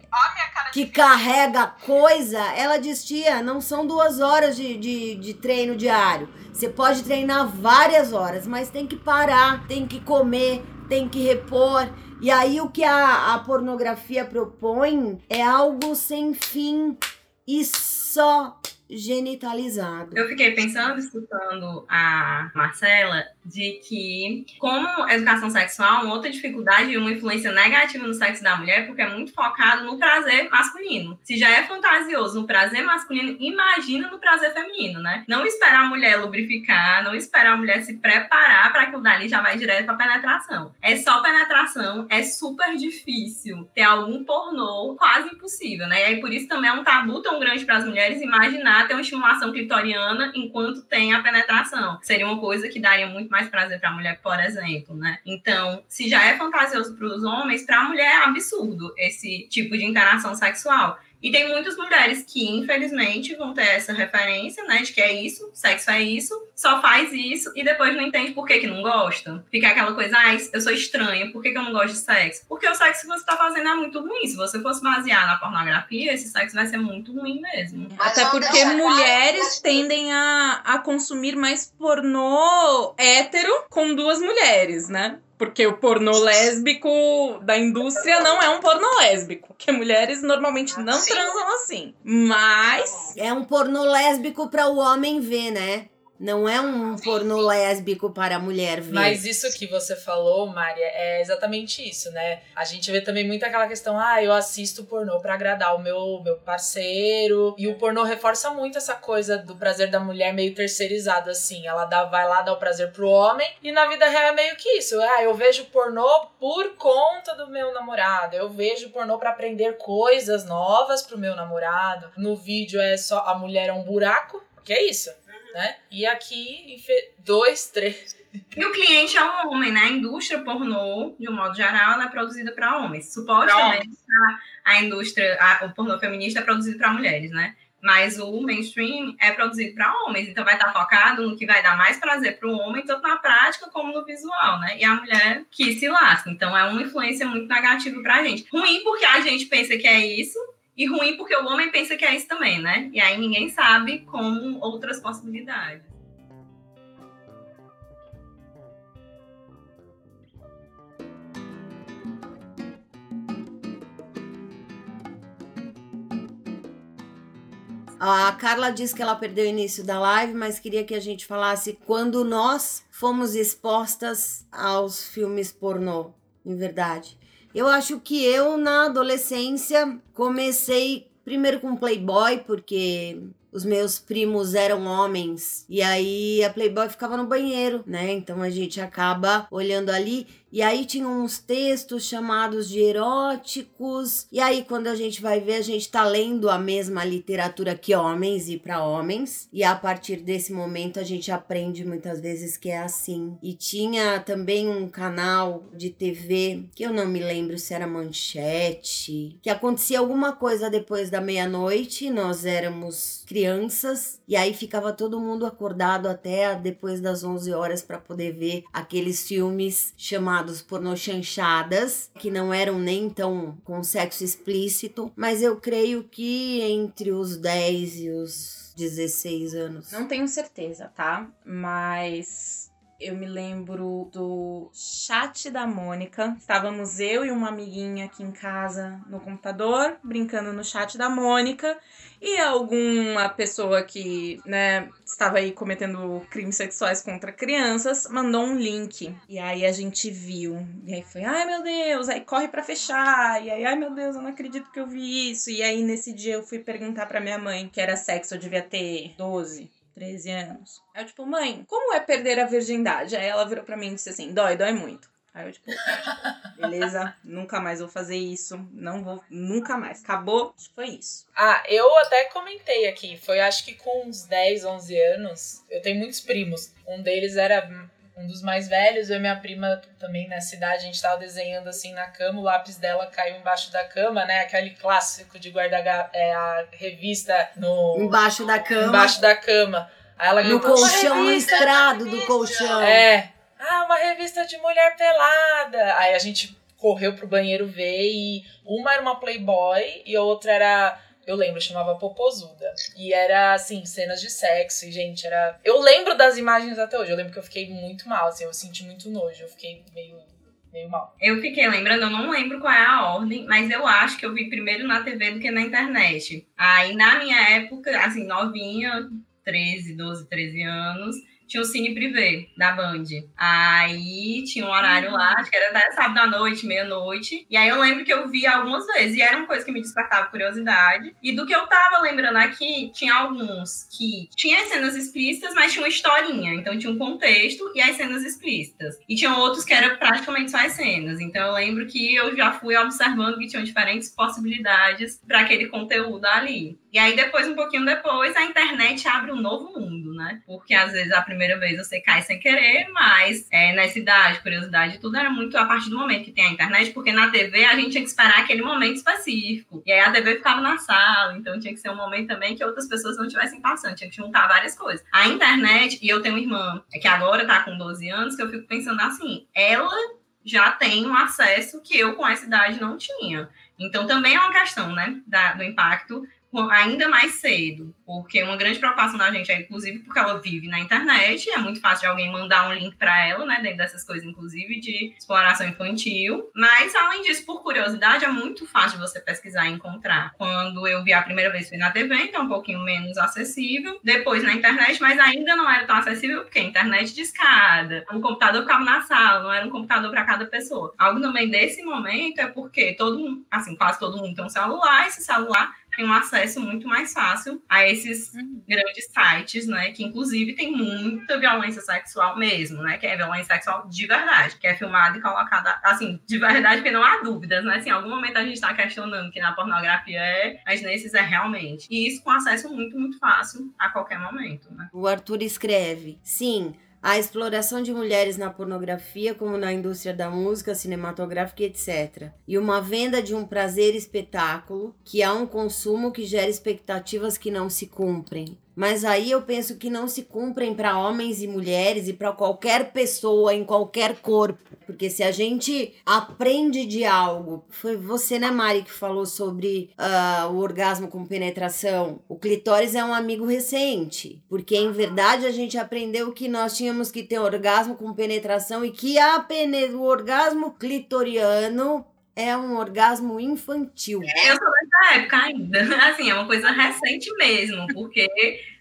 que carrega coisa, ela diz, tia, não são duas horas de, de, de, treino diário. Você pode treinar várias horas, mas tem que parar, tem que comer, tem que repor. E aí o que a, a pornografia propõe é algo sem fim e só genitalizado. Eu fiquei pensando, escutando a Marcela, de que, como educação sexual, uma outra dificuldade e uma influência negativa no sexo da mulher, porque é muito focado no prazer masculino. Se já é fantasioso no prazer masculino, imagina no prazer feminino, né? Não esperar a mulher lubrificar, não esperar a mulher se preparar para aquilo dali já vai direto para penetração. É só penetração, é super difícil. Ter algum pornô quase impossível, né? E aí por isso também é um tabu tão grande para as mulheres imaginar ter uma estimulação clitoriana enquanto tem a penetração. Seria uma coisa que daria muito mais prazer para a mulher, por exemplo, né? Então, se já é fantasioso para os homens, para a mulher é absurdo esse tipo de interação sexual. E tem muitas mulheres que, infelizmente, vão ter essa referência, né, de que é isso, sexo é isso, só faz isso e depois não entende por que, que não gosta. Fica aquela coisa, ah, eu sou estranha, por que, que eu não gosto de sexo? Porque o sexo que você está fazendo é muito ruim. Se você fosse basear na pornografia, esse sexo vai ser muito ruim mesmo. Até porque mulheres tendem a, a consumir mais pornô hétero com duas mulheres, né? Porque o pornô lésbico da indústria não é um pornô lésbico. Porque mulheres normalmente não transam assim. Mas. É um pornô lésbico para o homem ver, né? Não é um porno lésbico para a mulher ver. Mas isso que você falou, Maria, é exatamente isso, né? A gente vê também muito aquela questão, ah, eu assisto pornô para agradar o meu, meu parceiro. E o pornô reforça muito essa coisa do prazer da mulher meio terceirizado, assim. Ela dá, vai lá dar o prazer pro homem. E na vida real é meio que isso. Ah, eu vejo pornô por conta do meu namorado. Eu vejo pornô para aprender coisas novas pro meu namorado. No vídeo é só a mulher é um buraco. Que é isso? Né? E aqui, dois, três. E o cliente é um homem, né? A indústria pornô, de um modo geral, ela é produzida para homens. Supostamente, a, a indústria, a, o pornô feminista é produzido para mulheres, né? Mas o mainstream é produzido para homens, então vai estar tá focado no que vai dar mais prazer para o homem, tanto na prática como no visual, né? E a mulher que se lasca. Então é uma influência muito negativa para a gente. Ruim porque a gente pensa que é isso, e ruim porque o homem pensa que é isso também, né? E aí ninguém sabe como outras possibilidades. A Carla disse que ela perdeu o início da live, mas queria que a gente falasse quando nós fomos expostas aos filmes pornô, em verdade. Eu acho que eu, na adolescência, comecei primeiro com Playboy, porque os meus primos eram homens e aí a Playboy ficava no banheiro, né? Então a gente acaba olhando ali e aí tinha uns textos chamados de eróticos. E aí quando a gente vai ver, a gente tá lendo a mesma literatura que homens e para homens. E a partir desse momento a gente aprende muitas vezes que é assim. E tinha também um canal de TV que eu não me lembro se era manchete, que acontecia alguma coisa depois da meia-noite, nós éramos crianças e aí ficava todo mundo acordado até depois das 11 horas para poder ver aqueles filmes chamados chamados pornochanchadas, que não eram nem tão com sexo explícito, mas eu creio que entre os 10 e os 16 anos. Não tenho certeza, tá? Mas eu me lembro do chat da Mônica. Estávamos eu e uma amiguinha aqui em casa no computador, brincando no chat da Mônica. E alguma pessoa que, né, estava aí cometendo crimes sexuais contra crianças mandou um link. E aí a gente viu. E aí foi, ai meu Deus, aí corre para fechar. E aí, ai meu Deus, eu não acredito que eu vi isso. E aí nesse dia eu fui perguntar para minha mãe, que era sexo, eu devia ter 12. 13 anos. Aí eu, tipo, mãe, como é perder a virgindade? Aí ela virou pra mim e disse assim: dói, dói muito. Aí eu, tipo, beleza, nunca mais vou fazer isso, não vou, nunca mais. Acabou, foi isso. Ah, eu até comentei aqui, foi acho que com uns 10, 11 anos, eu tenho muitos primos. Um deles era um dos mais velhos, eu e minha prima também nessa idade, a gente tava desenhando assim na cama, o lápis dela caiu embaixo da cama, né? Aquele clássico de guardar é, a revista no. Embaixo da cama. Embaixo da cama. Aí ela no colchão, no estrado do colchão. É. Ah, uma revista de mulher pelada. Aí a gente correu pro banheiro ver e uma era uma Playboy e a outra era eu lembro, chamava Popozuda. E era, assim, cenas de sexo. E, gente, era. Eu lembro das imagens até hoje. Eu lembro que eu fiquei muito mal, assim, eu senti muito nojo. Eu fiquei meio. Meio mal. Eu fiquei lembrando, eu não lembro qual é a ordem, mas eu acho que eu vi primeiro na TV do que na internet. Aí, na minha época, assim, novinha, 13, 12, 13 anos, tinha o Cine Privé da Band. Aí tinha um horário lá, acho que era até sábado à noite, meia-noite. E aí eu lembro que eu vi algumas vezes. E era uma coisa que me despertava curiosidade. E do que eu tava lembrando aqui, tinha alguns que tinha as cenas explícitas, mas tinha uma historinha. Então tinha um contexto e as cenas explícitas. E tinha outros que eram praticamente só as cenas. Então eu lembro que eu já fui observando que tinham diferentes possibilidades para aquele conteúdo ali. E aí depois, um pouquinho depois, a internet abre um novo mundo, né? Porque às vezes a primeira vez você cai sem querer, mas é, nessa idade, curiosidade, tudo era muito a partir do momento que tem a internet, porque na TV a gente tinha que esperar aquele momento específico. E aí a TV ficava na sala, então tinha que ser um momento também que outras pessoas não estivessem passando, tinha que juntar várias coisas. A internet, e eu tenho uma irmã é que agora tá com 12 anos, que eu fico pensando assim, ela já tem um acesso que eu com essa idade não tinha. Então também é uma questão, né, da, do impacto ainda mais cedo, porque uma grande preocupação da gente é, inclusive, porque ela vive na internet, é muito fácil de alguém mandar um link para ela, né, dentro dessas coisas, inclusive, de exploração infantil. Mas, além disso, por curiosidade, é muito fácil você pesquisar e encontrar. Quando eu vi a primeira vez, foi na TV, então é um pouquinho menos acessível. Depois na internet, mas ainda não era tão acessível, porque a internet de escada, o computador ficava na sala, não era um computador para cada pessoa. Algo também desse momento é porque todo mundo, assim, quase todo mundo tem um celular, esse celular tem um acesso muito mais fácil a esses uhum. grandes sites, né? Que inclusive tem muita violência sexual mesmo, né? Que é violência sexual de verdade, que é filmada e colocada, assim, de verdade, porque não há dúvidas, né? Assim, em algum momento a gente está questionando que na pornografia é, mas nesses é realmente. E isso com acesso muito, muito fácil a qualquer momento, né? O Arthur escreve, sim, a exploração de mulheres na pornografia, como na indústria da música, cinematográfica, etc. E uma venda de um prazer espetáculo, que há um consumo que gera expectativas que não se cumprem. Mas aí eu penso que não se cumprem para homens e mulheres e para qualquer pessoa em qualquer corpo. Porque se a gente aprende de algo, foi você, né, Mari, que falou sobre uh, o orgasmo com penetração. O clitóris é um amigo recente. Porque em verdade a gente aprendeu que nós tínhamos que ter orgasmo com penetração e que a pene o orgasmo clitoriano é um orgasmo infantil. Eu sou dessa época ainda. Assim, é uma coisa recente mesmo, porque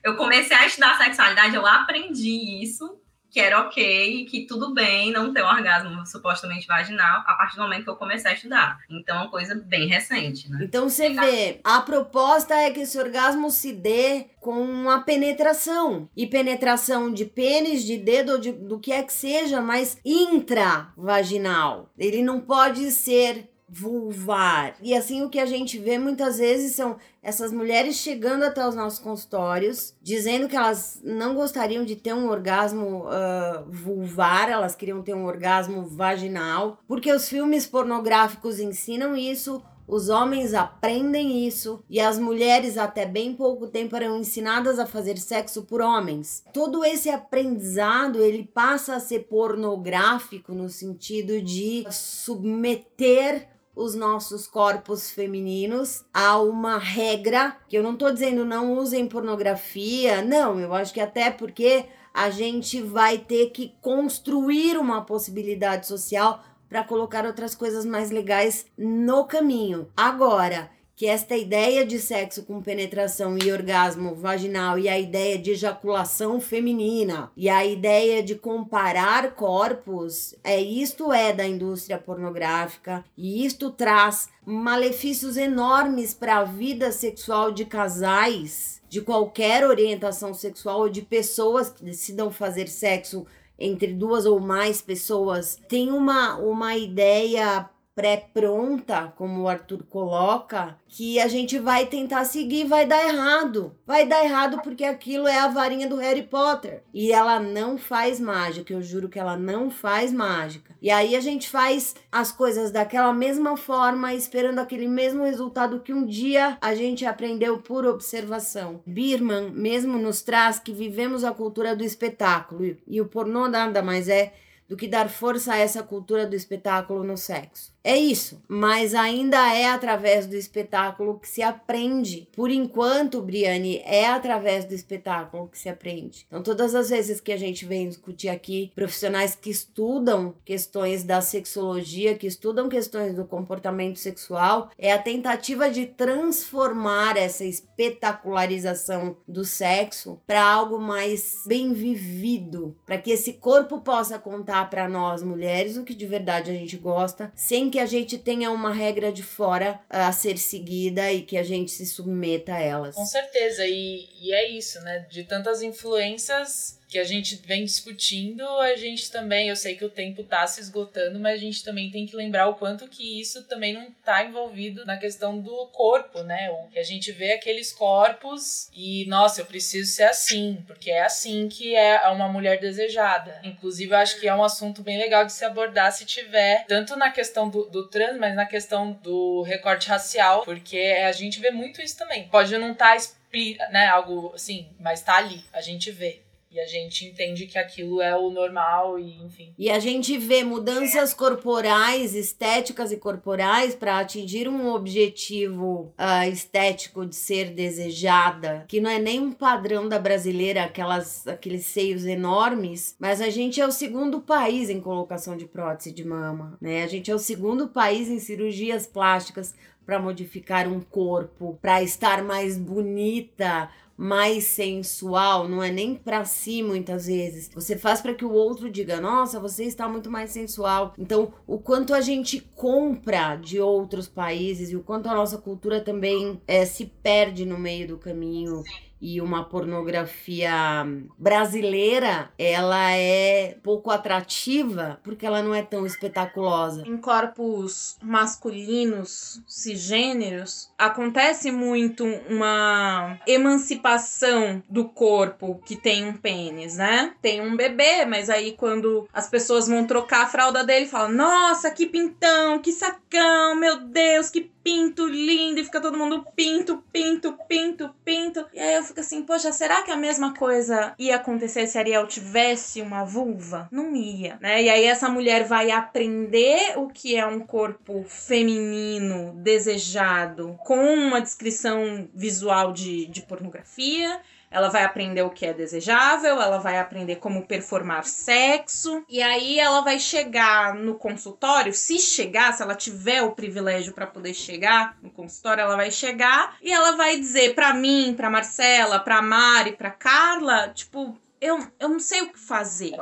eu comecei a estudar sexualidade, eu aprendi isso que era ok, que tudo bem não ter um orgasmo supostamente vaginal a partir do momento que eu comecei a estudar. Então, é uma coisa bem recente, né? Então, você vê, a proposta é que esse orgasmo se dê com uma penetração. E penetração de pênis, de dedo, de, do que é que seja, mas intravaginal. Ele não pode ser vulvar. E assim o que a gente vê muitas vezes são essas mulheres chegando até os nossos consultórios, dizendo que elas não gostariam de ter um orgasmo uh, vulvar, elas queriam ter um orgasmo vaginal, porque os filmes pornográficos ensinam isso. Os homens aprendem isso e as mulheres, até bem pouco tempo, eram ensinadas a fazer sexo por homens. Todo esse aprendizado ele passa a ser pornográfico no sentido de submeter os nossos corpos femininos a uma regra, que eu não tô dizendo não usem pornografia, não, eu acho que até porque a gente vai ter que construir uma possibilidade social para colocar outras coisas mais legais no caminho. Agora, que esta ideia de sexo com penetração e orgasmo vaginal e a ideia de ejaculação feminina e a ideia de comparar corpos, é isto é da indústria pornográfica e isto traz malefícios enormes para a vida sexual de casais de qualquer orientação sexual ou de pessoas que decidam fazer sexo entre duas ou mais pessoas. Tem uma uma ideia pré-pronta, como o Arthur coloca, que a gente vai tentar seguir vai dar errado. Vai dar errado porque aquilo é a varinha do Harry Potter. E ela não faz mágica, eu juro que ela não faz mágica. E aí a gente faz as coisas daquela mesma forma, esperando aquele mesmo resultado que um dia a gente aprendeu por observação. Birman mesmo nos traz que vivemos a cultura do espetáculo e o pornô nada mais é do que dar força a essa cultura do espetáculo no sexo. É isso, mas ainda é através do espetáculo que se aprende. Por enquanto, Briane, é através do espetáculo que se aprende. Então, todas as vezes que a gente vem discutir aqui profissionais que estudam questões da sexologia, que estudam questões do comportamento sexual, é a tentativa de transformar essa espetacularização do sexo para algo mais bem vivido, para que esse corpo possa contar para nós mulheres o que de verdade a gente gosta, sem que a gente tenha uma regra de fora a ser seguida e que a gente se submeta a elas. Com certeza, e, e é isso, né? De tantas influências que a gente vem discutindo, a gente também, eu sei que o tempo tá se esgotando, mas a gente também tem que lembrar o quanto que isso também não tá envolvido na questão do corpo, né? O que a gente vê aqueles corpos e, nossa, eu preciso ser assim, porque é assim que é uma mulher desejada. Inclusive, eu acho que é um assunto bem legal de se abordar se tiver, tanto na questão do, do trans, mas na questão do recorte racial, porque a gente vê muito isso também. Pode não estar tá né, algo assim, mas tá ali, a gente vê. E a gente entende que aquilo é o normal e enfim. E a gente vê mudanças corporais, estéticas e corporais para atingir um objetivo uh, estético de ser desejada, que não é nem um padrão da brasileira, aquelas, aqueles seios enormes, mas a gente é o segundo país em colocação de prótese de mama, né? A gente é o segundo país em cirurgias plásticas para modificar um corpo, para estar mais bonita, mais sensual, não é nem para si muitas vezes. Você faz para que o outro diga: "Nossa, você está muito mais sensual". Então, o quanto a gente compra de outros países e o quanto a nossa cultura também é, se perde no meio do caminho e uma pornografia brasileira, ela é pouco atrativa porque ela não é tão espetaculosa. Em corpos masculinos, cisgêneros, acontece muito uma emancipação do corpo que tem um pênis, né? Tem um bebê, mas aí quando as pessoas vão trocar a fralda dele, falam: "Nossa, que pintão, que sacão, meu Deus, que pinto lindo", e fica todo mundo pinto, pinto, pinto, pinto. E aí eu fico assim, poxa, será que a mesma coisa ia acontecer se Ariel tivesse uma vulva? Não ia, né? E aí essa mulher vai aprender o que é um corpo feminino desejado com uma descrição visual de, de pornografia ela vai aprender o que é desejável, ela vai aprender como performar sexo, e aí ela vai chegar no consultório, se chegar, se ela tiver o privilégio para poder chegar no consultório, ela vai chegar e ela vai dizer para mim, para Marcela, para Mari, para Carla, tipo, eu, eu não sei o que fazer.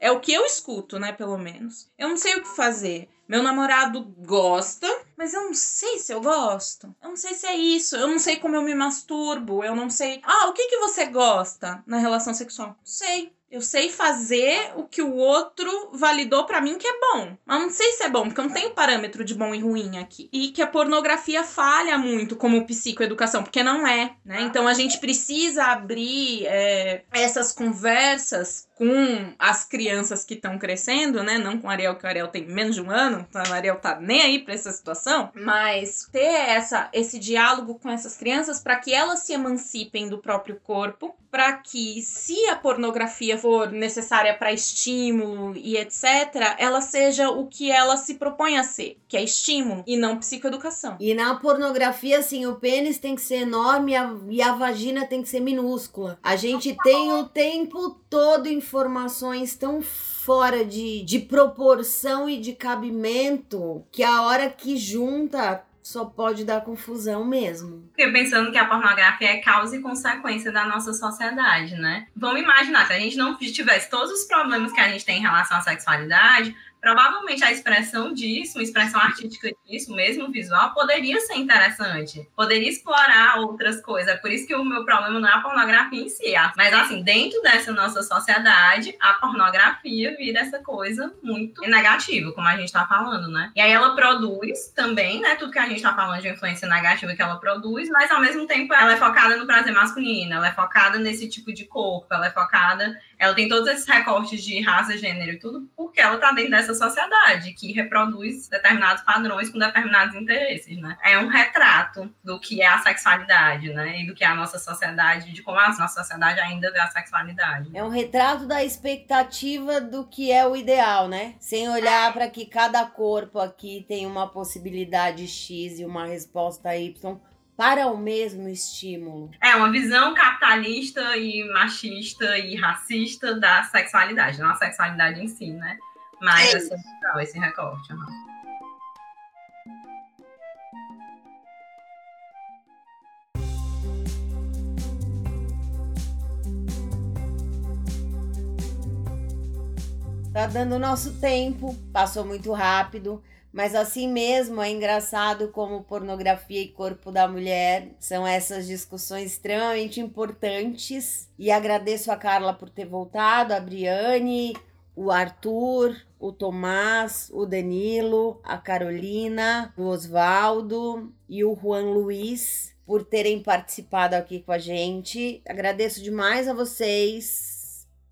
É o que eu escuto, né, pelo menos. Eu não sei o que fazer. Meu namorado gosta, mas eu não sei se eu gosto. Eu não sei se é isso. Eu não sei como eu me masturbo. Eu não sei. Ah, o que, que você gosta na relação sexual? Não sei. Eu sei fazer o que o outro validou para mim que é bom. Mas não sei se é bom, porque eu não tenho parâmetro de bom e ruim aqui. E que a pornografia falha muito como psicoeducação, porque não é, né? Então a gente precisa abrir é, essas conversas com as crianças que estão crescendo, né? Não com o Ariel, que o Ariel tem menos de um ano, então o Ariel tá nem aí pra essa situação, mas ter essa, esse diálogo com essas crianças para que elas se emancipem do próprio corpo, para que, se a pornografia for necessária para estímulo e etc., ela seja o que ela se propõe a ser, que é estímulo e não psicoeducação. E na pornografia, assim, o pênis tem que ser enorme e a, e a vagina tem que ser minúscula. A gente tem o tempo todo informações tão fora de, de proporção e de cabimento que a hora que junta só pode dar confusão mesmo. Fiquei pensando que a pornografia é causa e consequência da nossa sociedade, né? Vamos imaginar, se a gente não tivesse todos os problemas que a gente tem em relação à sexualidade, provavelmente a expressão disso, uma expressão artística disso, mesmo visual, poderia ser interessante. Poderia explorar outras coisas. Por isso que o meu problema não é a pornografia em si. Mas, assim, dentro dessa nossa sociedade, a pornografia vira essa coisa muito negativa, como a gente tá falando, né? E aí ela produz também, né? Tudo que a gente tá falando de influência negativa que ela produz, mas ao mesmo tempo ela é focada no prazer masculino, ela é focada nesse tipo de corpo, ela é focada ela tem todos esses recortes de raça, gênero e tudo, porque ela está dentro dessa sociedade que reproduz determinados padrões com determinados interesses, né? É um retrato do que é a sexualidade, né? E do que é a nossa sociedade, de como a nossa sociedade ainda vê a sexualidade. É um retrato da expectativa do que é o ideal, né? Sem olhar para que cada corpo aqui tem uma possibilidade X e uma resposta Y para o mesmo estímulo. É uma visão capitalista e machista e racista da sexualidade, não a sexualidade em si, né? Mas é essa visão, esse recorte. Uhum. Tá dando nosso tempo, passou muito rápido. Mas assim mesmo é engraçado como pornografia e corpo da mulher são essas discussões extremamente importantes. E agradeço a Carla por ter voltado, a Briane, o Arthur, o Tomás, o Danilo, a Carolina, o Osvaldo e o Juan Luiz por terem participado aqui com a gente. Agradeço demais a vocês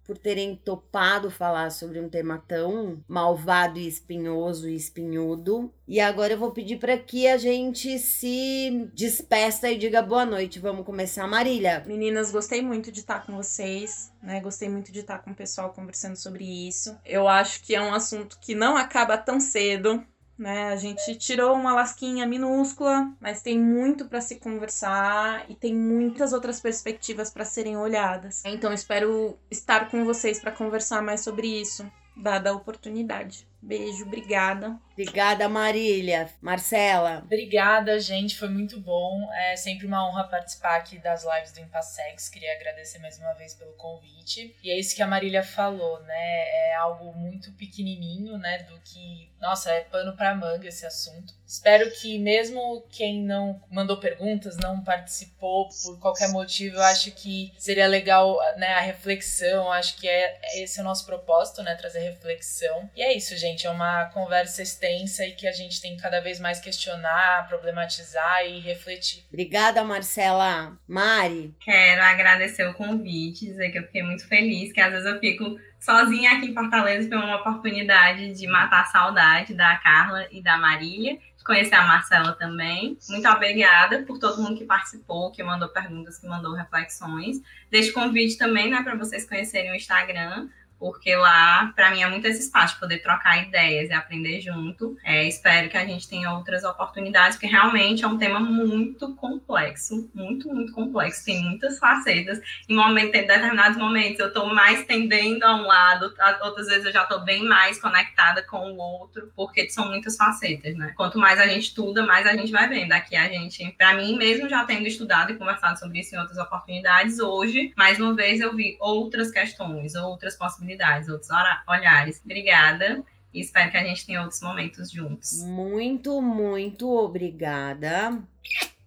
por terem topado falar sobre um tema tão malvado e espinhoso e espinhudo. E agora eu vou pedir para que a gente se despeça e diga boa noite. Vamos começar, Marília. Meninas, gostei muito de estar com vocês, né? Gostei muito de estar com o pessoal conversando sobre isso. Eu acho que é um assunto que não acaba tão cedo, né? A gente tirou uma lasquinha minúscula, mas tem muito para se conversar e tem muitas outras perspectivas para serem olhadas. Então espero estar com vocês para conversar mais sobre isso, dada a oportunidade. Beijo, obrigada. Obrigada, Marília. Marcela. Obrigada, gente. Foi muito bom. É sempre uma honra participar aqui das lives do Impassex. Queria agradecer mais uma vez pelo convite. E é isso que a Marília falou, né? É algo muito pequenininho, né? Do que, nossa, é pano para manga esse assunto. Espero que mesmo quem não mandou perguntas, não participou por qualquer motivo, eu acho que seria legal, né, a reflexão. Acho que é esse é o nosso propósito, né, trazer reflexão. E é isso, gente, é uma conversa extensa e que a gente tem que cada vez mais questionar, problematizar e refletir. Obrigada, Marcela. Mari. Quero agradecer o convite, dizer que eu fiquei muito feliz, que às vezes eu fico sozinha aqui em Fortaleza, foi uma oportunidade de matar a saudade da Carla e da Marília, de conhecer a Marcela também. Muito obrigada por todo mundo que participou, que mandou perguntas, que mandou reflexões. Deixo o convite também, né, para vocês conhecerem o Instagram, porque lá, para mim, é muito esse espaço de poder trocar ideias e aprender junto. É, espero que a gente tenha outras oportunidades, porque realmente é um tema muito complexo, muito, muito complexo, tem muitas facetas. Em, momento, em determinados momentos eu estou mais tendendo a um lado, outras vezes eu já estou bem mais conectada com o outro, porque são muitas facetas, né? Quanto mais a gente estuda, mais a gente vai vendo. Aqui a gente, para mim mesmo, já tendo estudado e conversado sobre isso em outras oportunidades, hoje, mais uma vez, eu vi outras questões, outras possibilidades oportunidades, outros olhares. Obrigada e espero que a gente tenha outros momentos juntos. Muito, muito obrigada.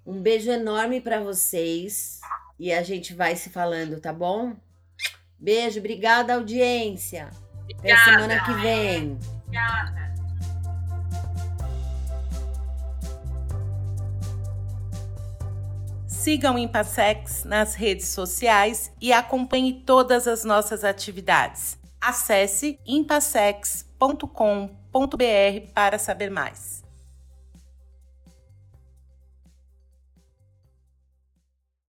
Um beijo enorme para vocês e a gente vai se falando, tá bom? Beijo, obrigada audiência. Obrigada. Até semana que vem. Obrigada. Sigam o Impassex nas redes sociais e acompanhe todas as nossas atividades. Acesse impassex.com.br para saber mais.